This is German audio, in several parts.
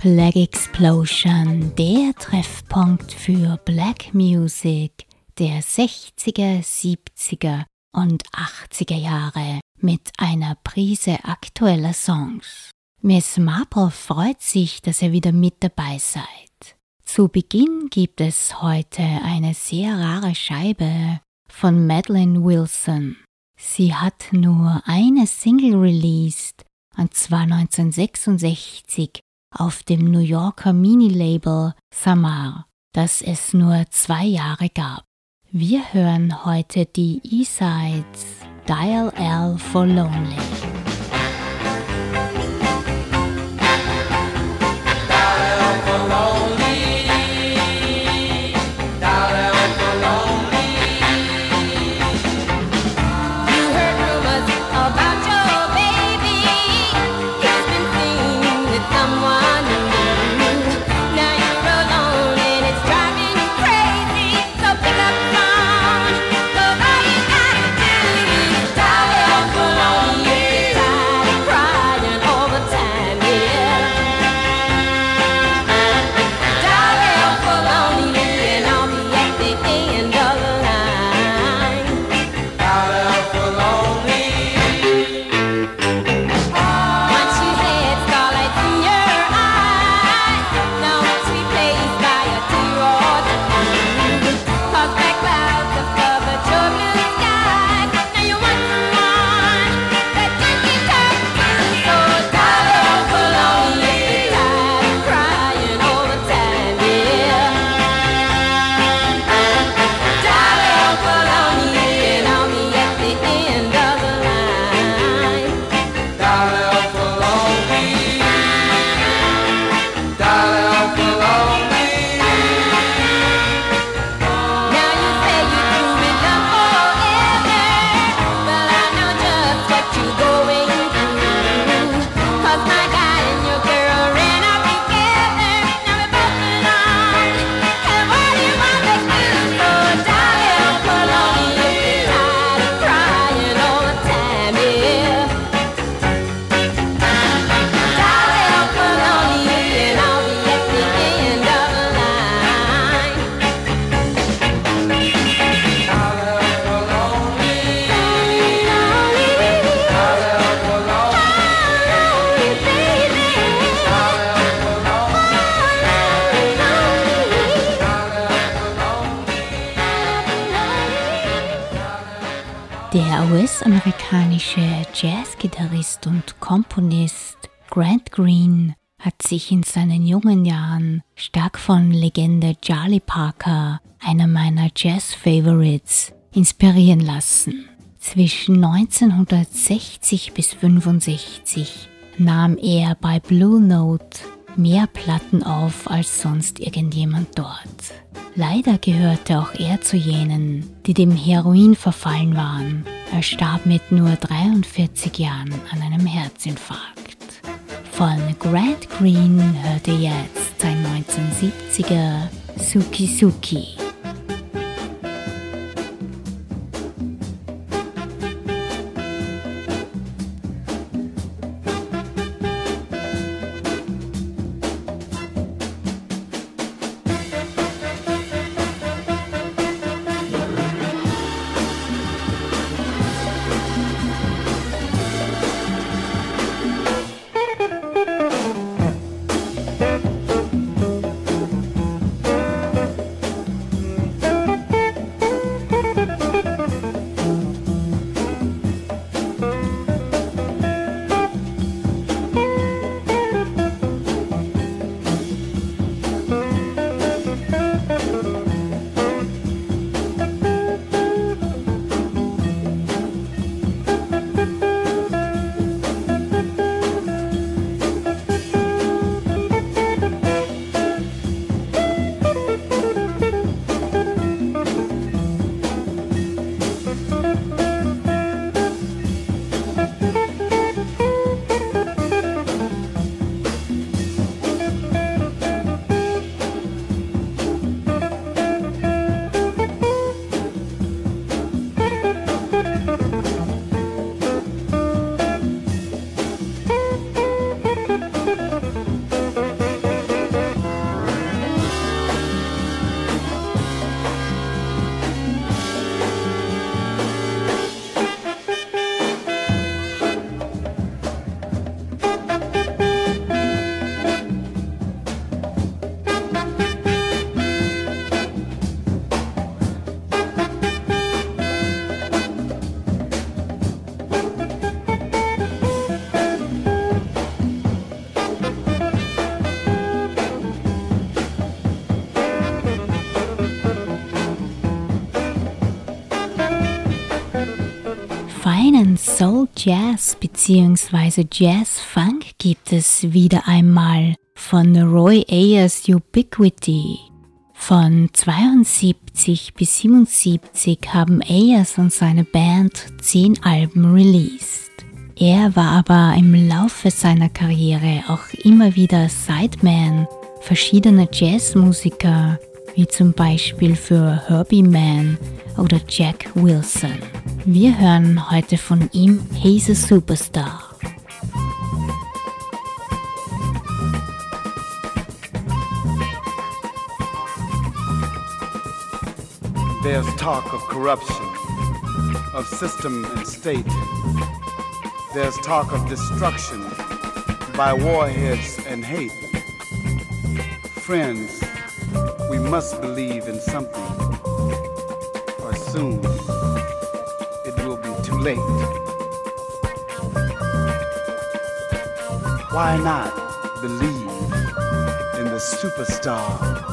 Black Explosion, der Treffpunkt für Black Music der 60er, 70er und 80er Jahre mit einer Prise aktueller Songs. Miss Marple freut sich, dass ihr wieder mit dabei seid. Zu Beginn gibt es heute eine sehr rare Scheibe von Madeline Wilson. Sie hat nur eine Single released, und zwar 1966 auf dem New Yorker Mini-Label Samar, das es nur zwei Jahre gab. Wir hören heute die E-Sides Dial L for Lonely. Zwischen 1960 bis 1965 nahm er bei Blue Note mehr Platten auf als sonst irgendjemand dort. Leider gehörte auch er zu jenen, die dem Heroin verfallen waren. Er starb mit nur 43 Jahren an einem Herzinfarkt. Von Grant Green hörte jetzt sein 1970er Suki Suki. Jazz bzw. Jazz Funk gibt es wieder einmal von Roy Ayers Ubiquity. Von 72 bis 77 haben Ayers und seine Band zehn Alben released. Er war aber im Laufe seiner Karriere auch immer wieder Sideman verschiedener Jazzmusiker, wie zum Beispiel für Herbie Mann oder Jack Wilson. Wir hören heute von ihm He's a Superstar. There's talk of corruption, of system and state. There's talk of destruction by warheads and hate. Friends, we must believe in something, or soon it will be too late. Why not believe in the superstar?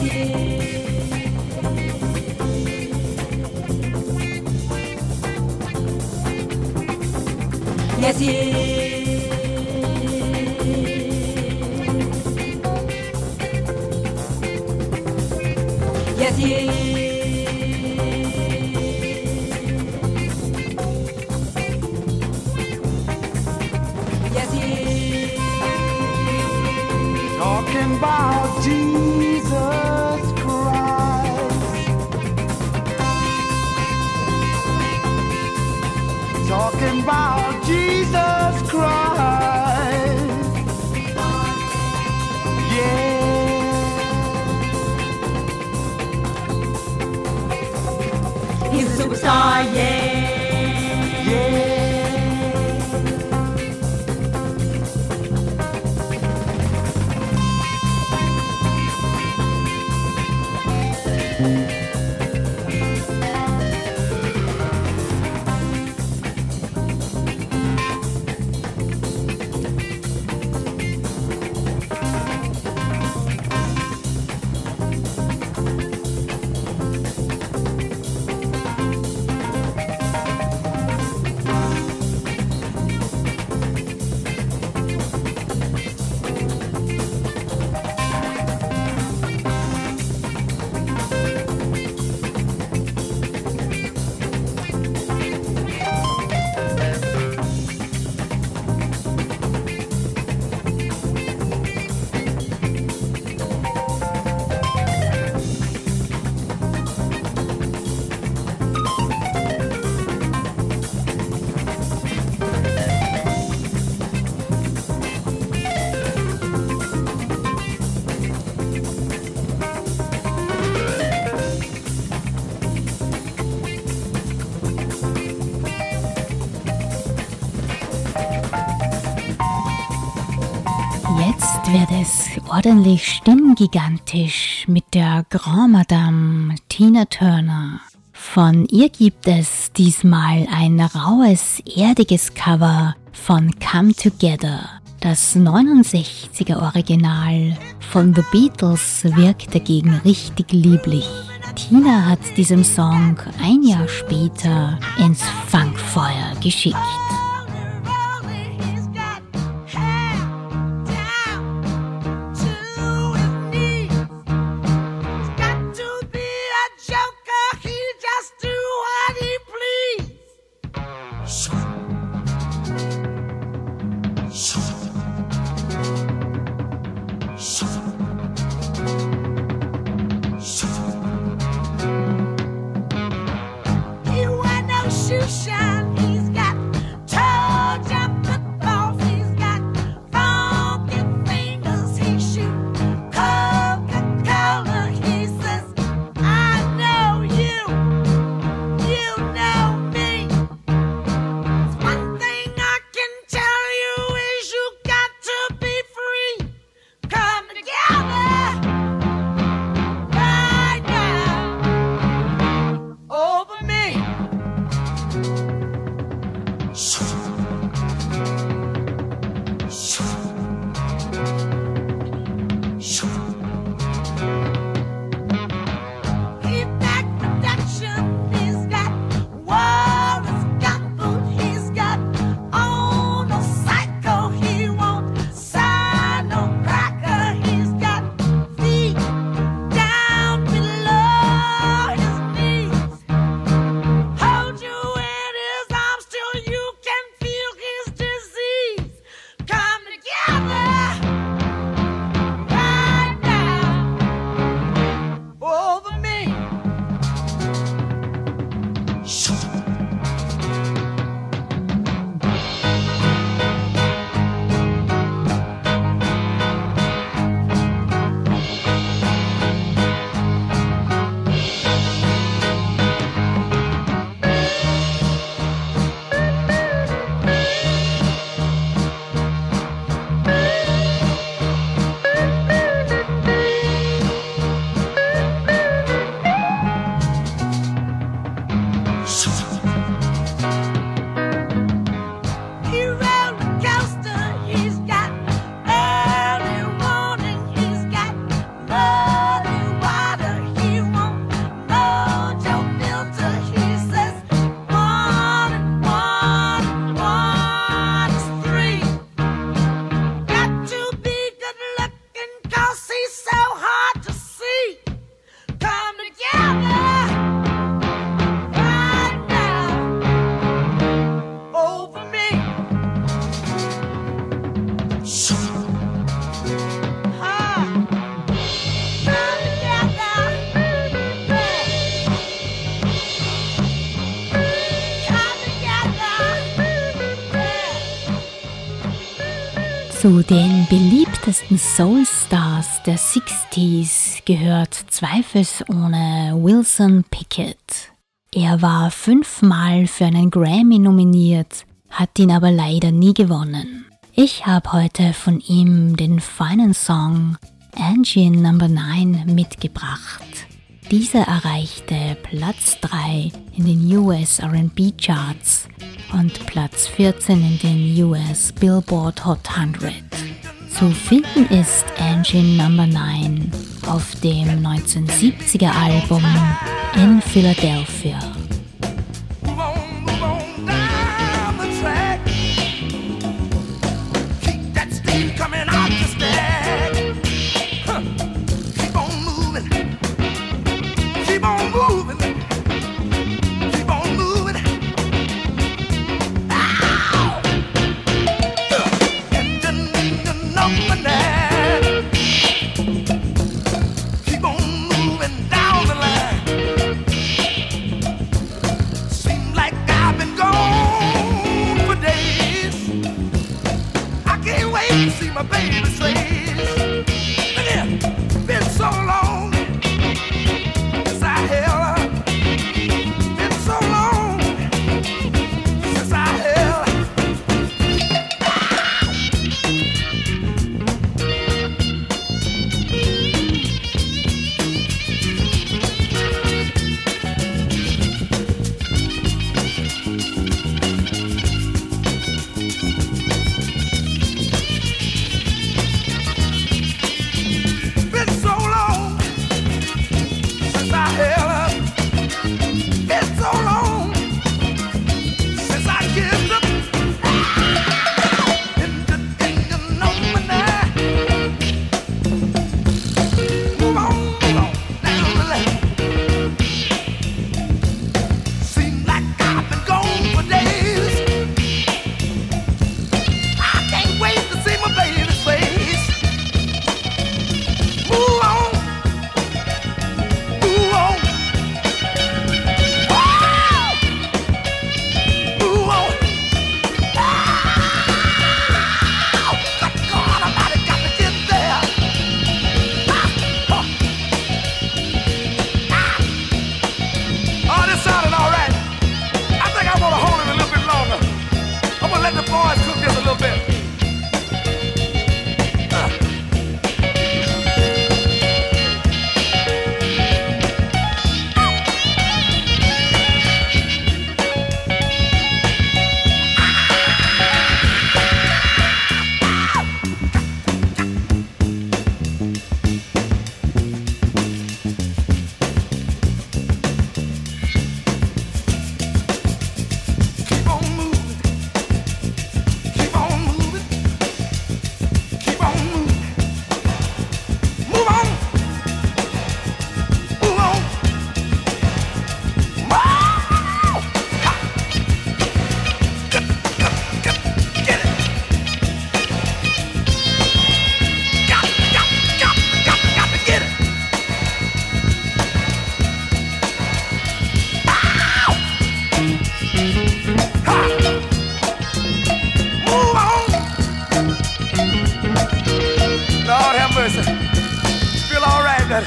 Yes, yes, Yes, yes. Talking about you. Messiah. Es ordentlich stimmgigantisch mit der Grand Madame Tina Turner. Von ihr gibt es diesmal ein raues, erdiges Cover von Come Together. Das 69er Original von The Beatles wirkt dagegen richtig lieblich. Tina hat diesem Song ein Jahr später ins Funkfeuer geschickt. Zu den beliebtesten Soul Stars der 60s gehört zweifelsohne Wilson Pickett. Er war fünfmal für einen Grammy nominiert, hat ihn aber leider nie gewonnen. Ich habe heute von ihm den feinen Song Engine Number 9 mitgebracht. Dieser erreichte Platz 3 in den US RB Charts und Platz 14 in den US Billboard Hot 100. Zu finden ist Engine Number 9 auf dem 1970er Album in Philadelphia. a baby to sleep.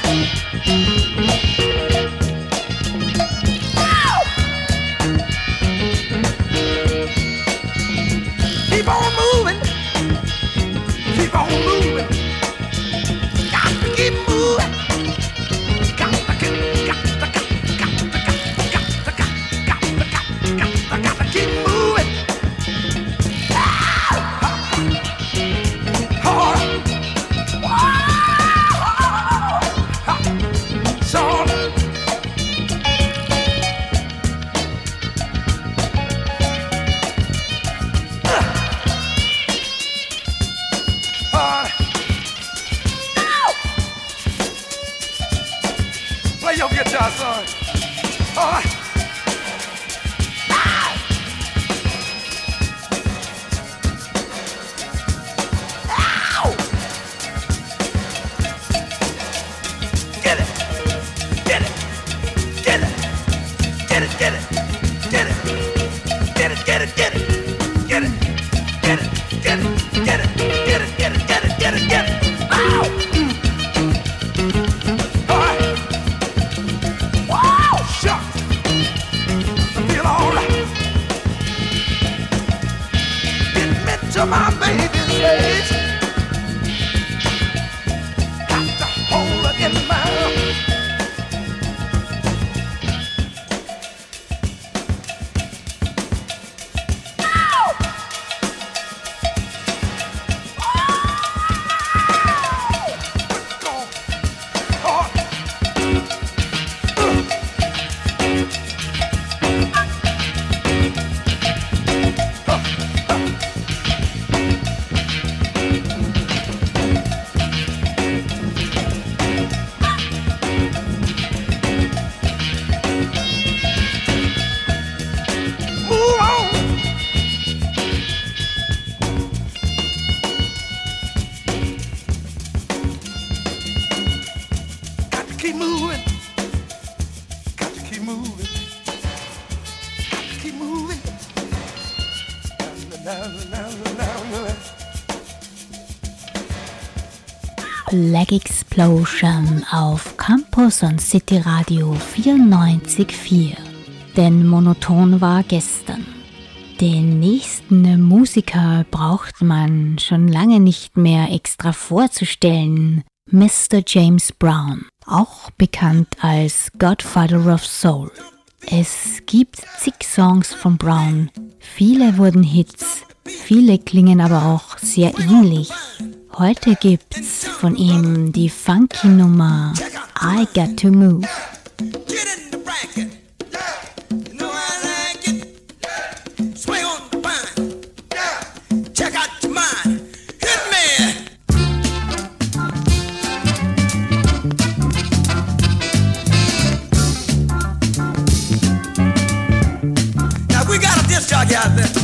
Bye. lauschen auf Campus und City Radio 94.4. Denn monoton war gestern. Den nächsten Musiker braucht man schon lange nicht mehr extra vorzustellen. Mr. James Brown, auch bekannt als Godfather of Soul. Es gibt zig Songs von Brown. Viele wurden Hits, viele klingen aber auch sehr ähnlich. Heute gibt's von ihm die funky Nummer I Got to Move. out there.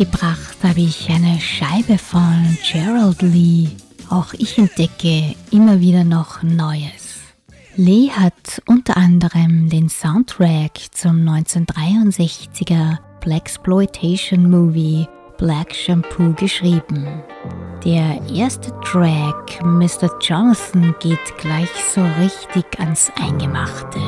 mitgebracht habe ich eine Scheibe von Gerald Lee. Auch ich entdecke immer wieder noch Neues. Lee hat unter anderem den Soundtrack zum 1963er Blaxploitation Movie Black Shampoo geschrieben. Der erste Track, Mr. Jonathan, geht gleich so richtig ans Eingemachte.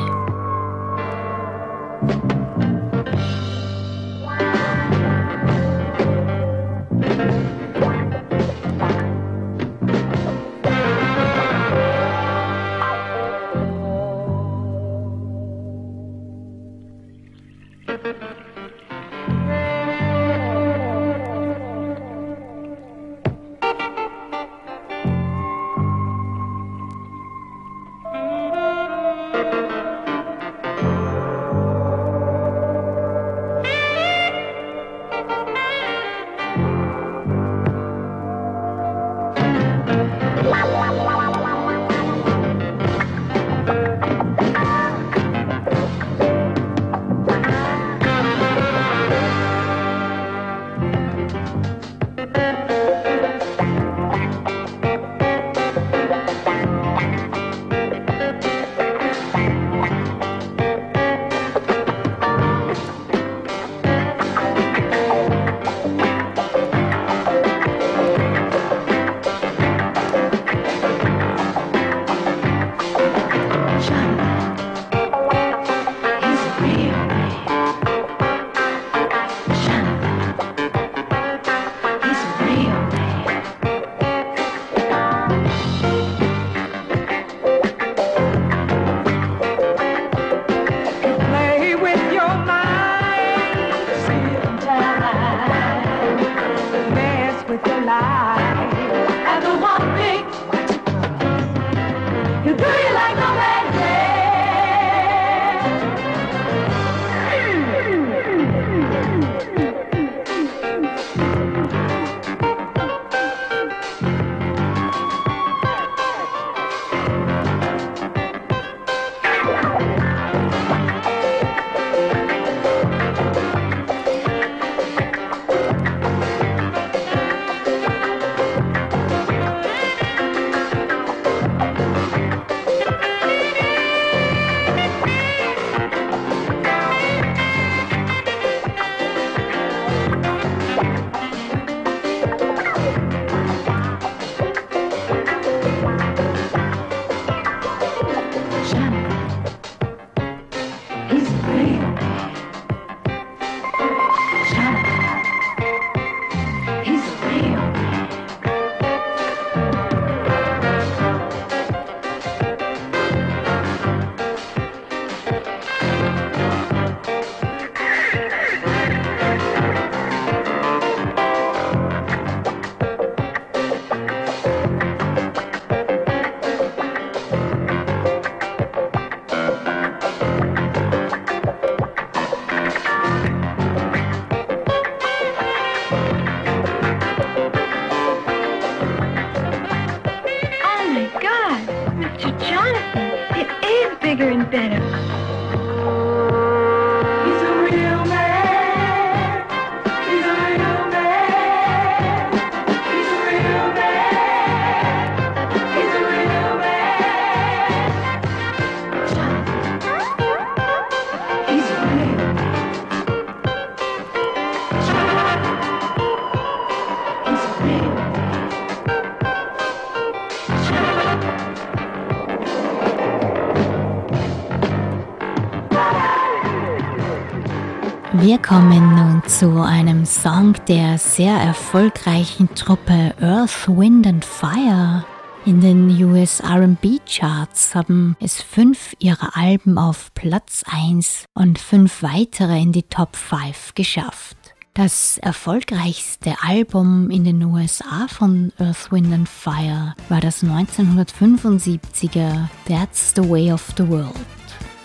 Zu einem Song der sehr erfolgreichen Truppe Earth, Wind and Fire. In den US RB Charts haben es fünf ihrer Alben auf Platz 1 und fünf weitere in die Top 5 geschafft. Das erfolgreichste Album in den USA von Earth, Wind and Fire war das 1975er That's the Way of the World.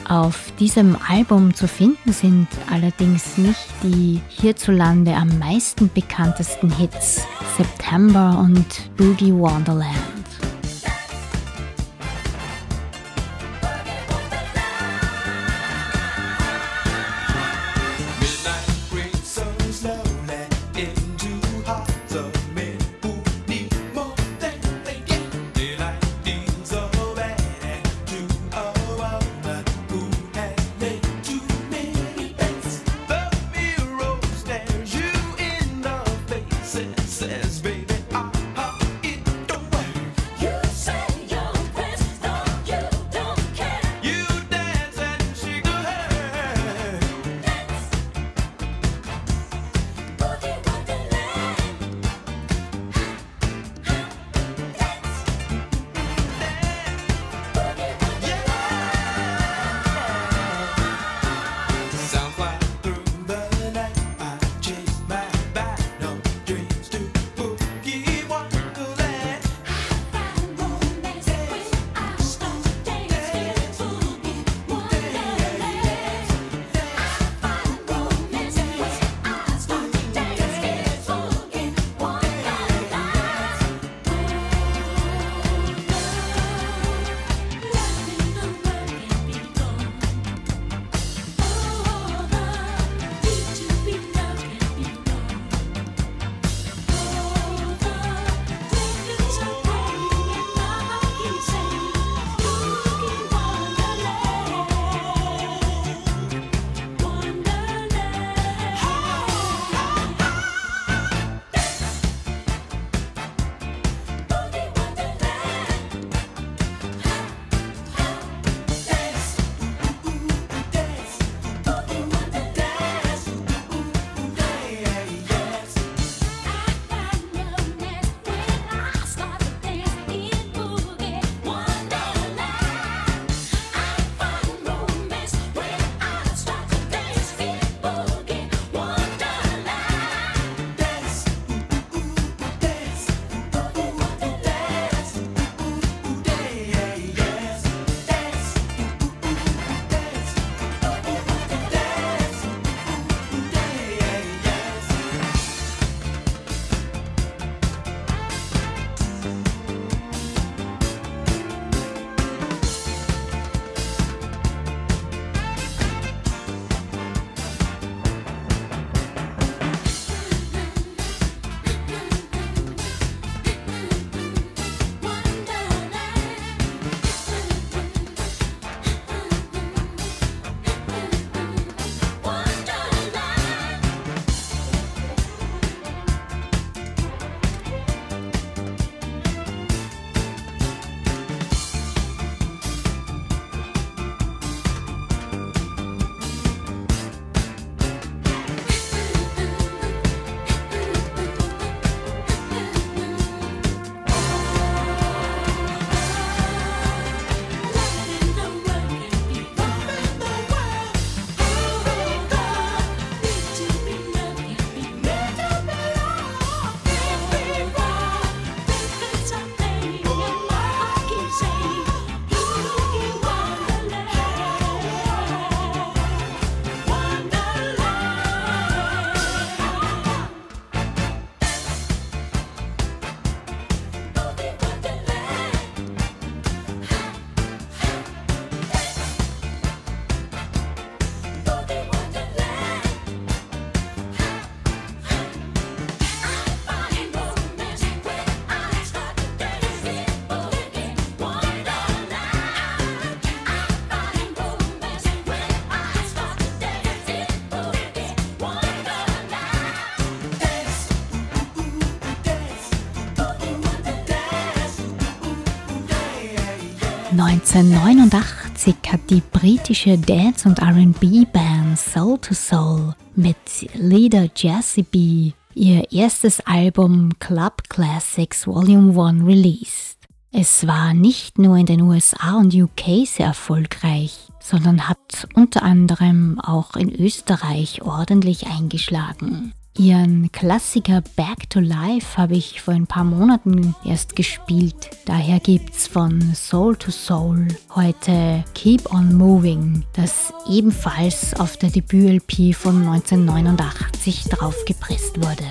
Auf diesem Album zu finden sind allerdings nicht die hierzulande am meisten bekanntesten Hits September und Boogie Wonderland. 1989 hat die britische Dance- und RB-Band Soul to Soul mit Leader Jesse B ihr erstes Album Club Classics Volume 1 released. Es war nicht nur in den USA und UK sehr erfolgreich, sondern hat unter anderem auch in Österreich ordentlich eingeschlagen. Ihren Klassiker Back to Life habe ich vor ein paar Monaten erst gespielt. Daher gibt's von Soul to Soul heute Keep on Moving, das ebenfalls auf der Debüt-LP von 1989 draufgepresst wurde.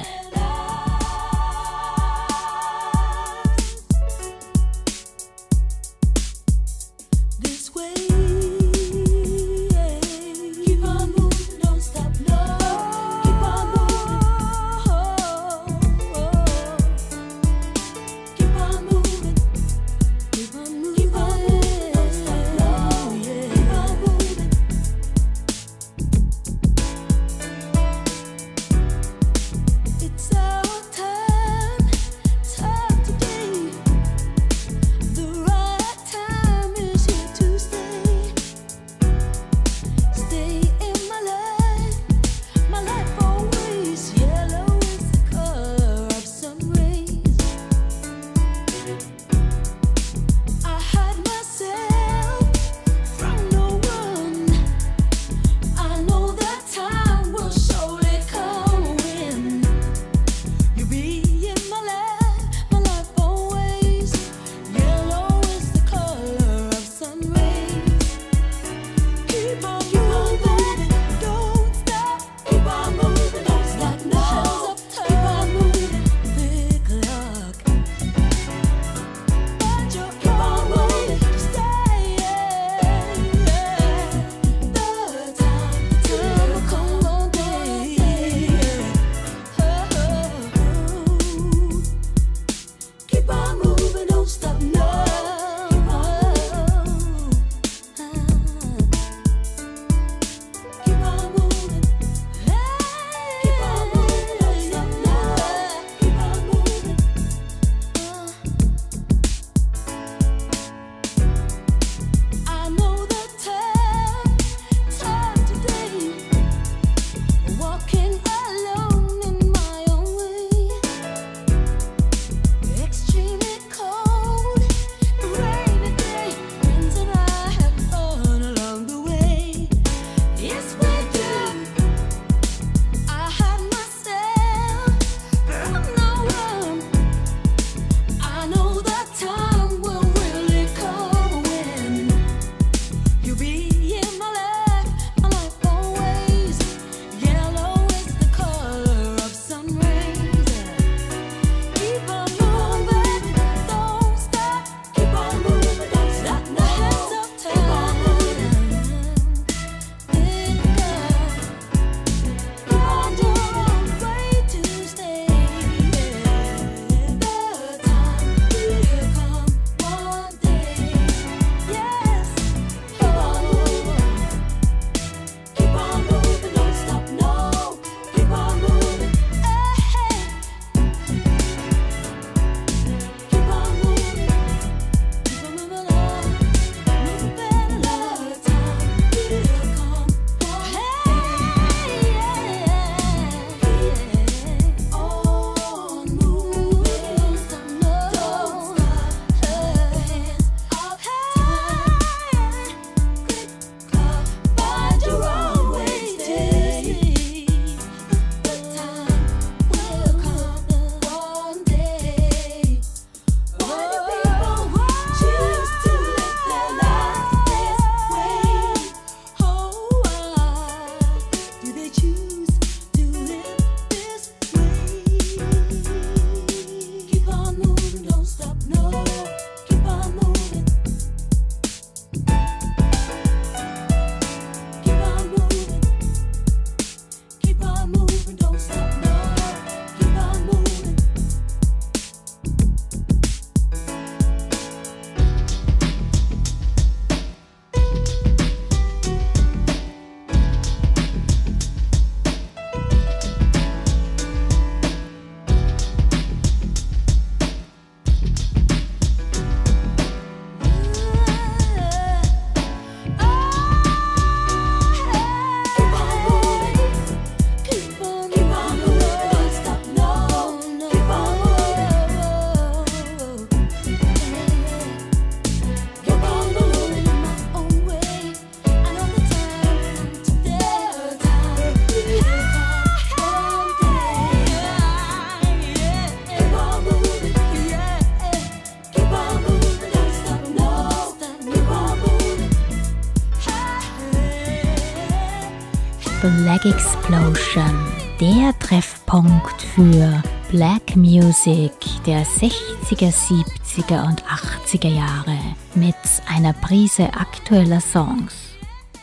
Black Explosion, der Treffpunkt für Black Music der 60er, 70er und 80er Jahre mit einer Prise aktueller Songs.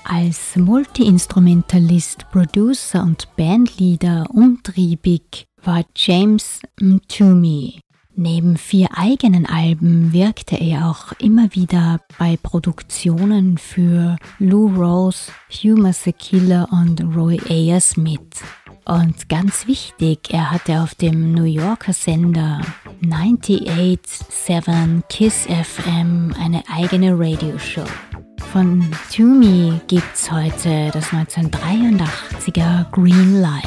Als Multiinstrumentalist, Producer und Bandleader umtriebig war James Mtumi, Neben vier eigenen Alben wirkte er auch immer wieder bei Produktionen für Lou Rawls, Huma Sekiller und Roy Ayers mit. Und ganz wichtig, er hatte auf dem New Yorker Sender 98.7 Kiss FM eine eigene Radioshow. Von Toomey gibt's heute das 1983er Green Light.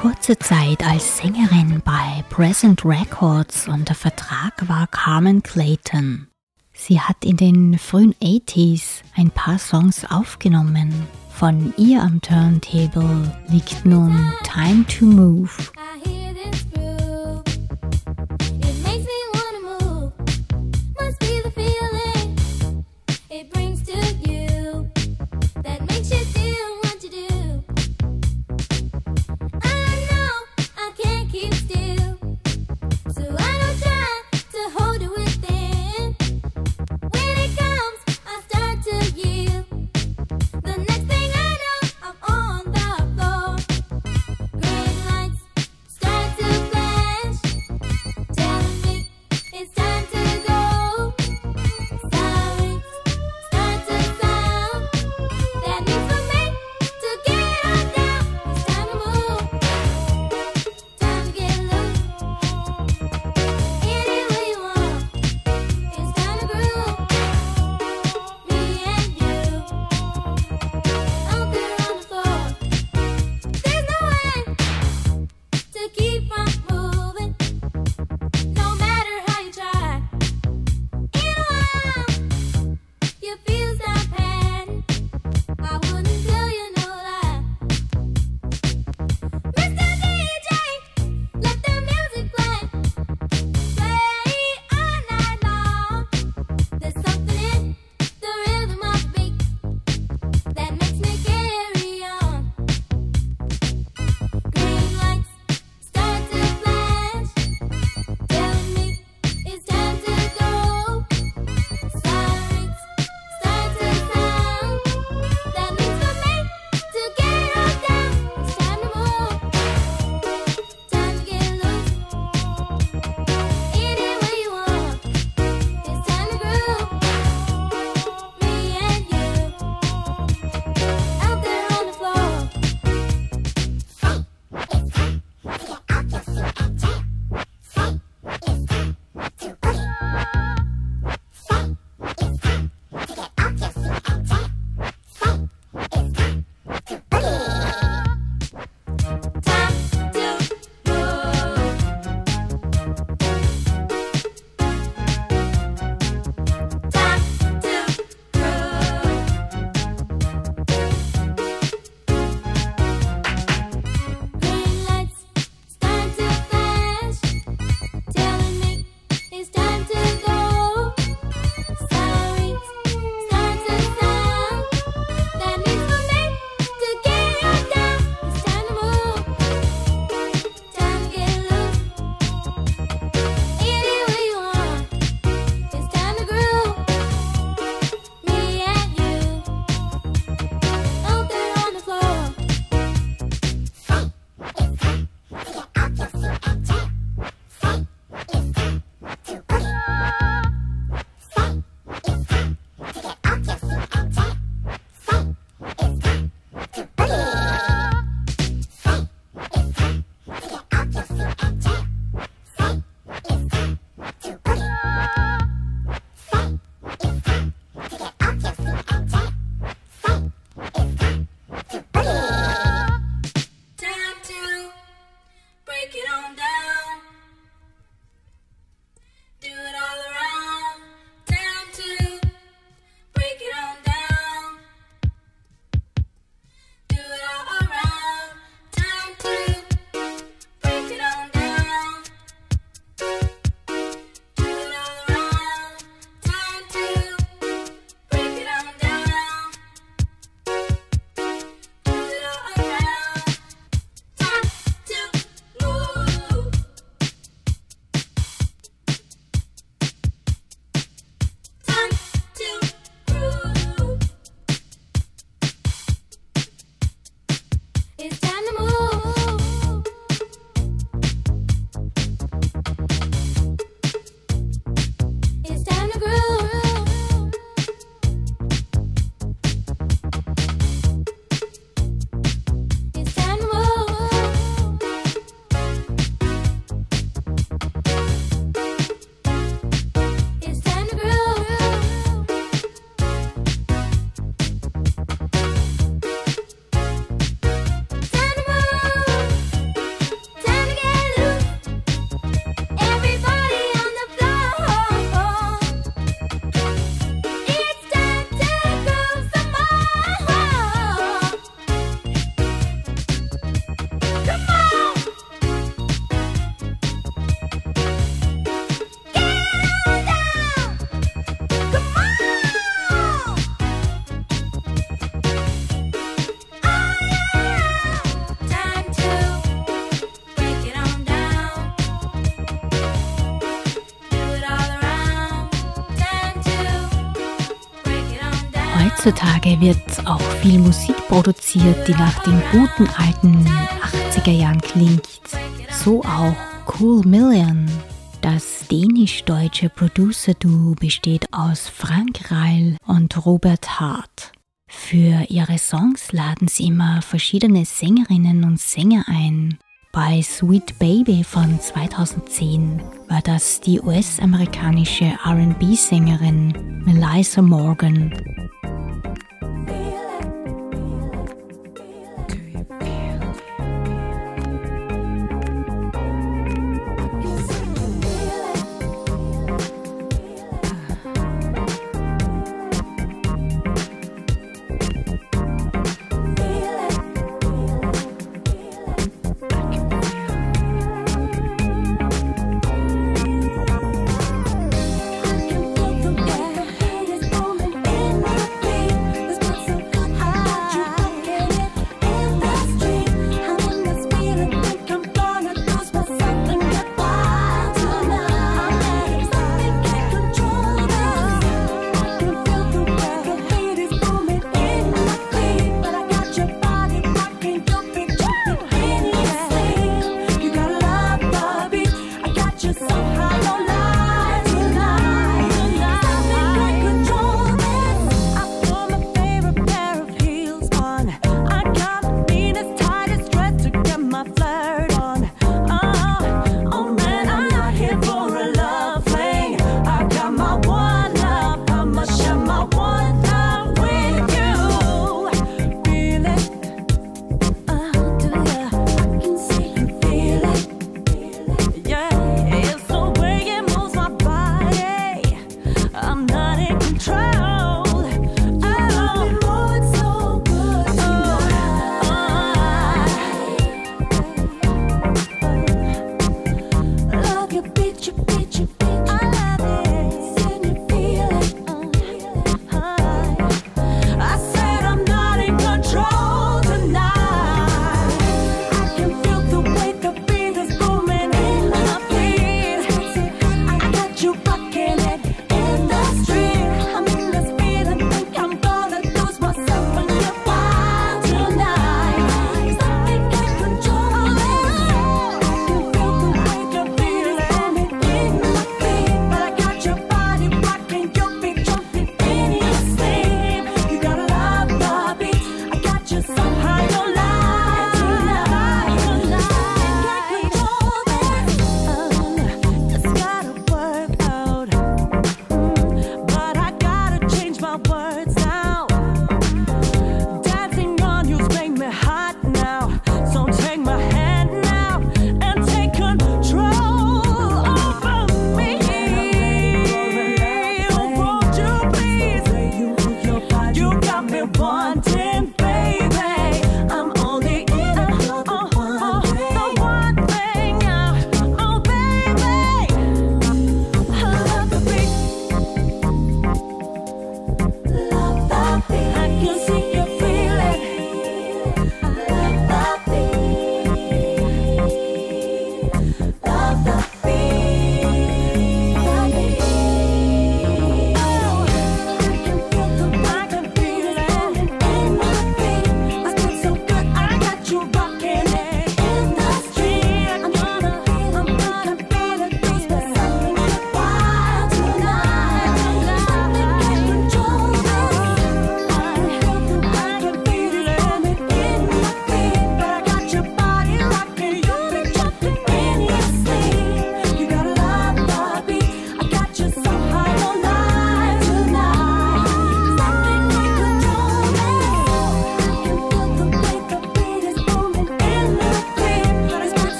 kurze Zeit als Sängerin bei Present Records unter Vertrag war Carmen Clayton. Sie hat in den frühen 80s ein paar Songs aufgenommen. Von ihr am Turntable liegt nun Time to Move Heutzutage wird auch viel Musik produziert, die nach den guten alten 80er Jahren klingt. So auch Cool Million. Das dänisch-deutsche Producer-Duo besteht aus Frank Reil und Robert Hart. Für ihre Songs laden sie immer verschiedene Sängerinnen und Sänger ein. Bei Sweet Baby von 2010 war das die US-amerikanische RB-Sängerin Melissa Morgan.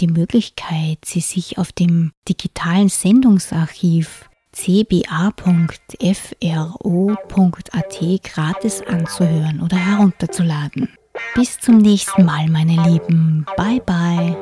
Die Möglichkeit, sie sich auf dem digitalen Sendungsarchiv cba.fro.at gratis anzuhören oder herunterzuladen. Bis zum nächsten Mal, meine Lieben. Bye bye.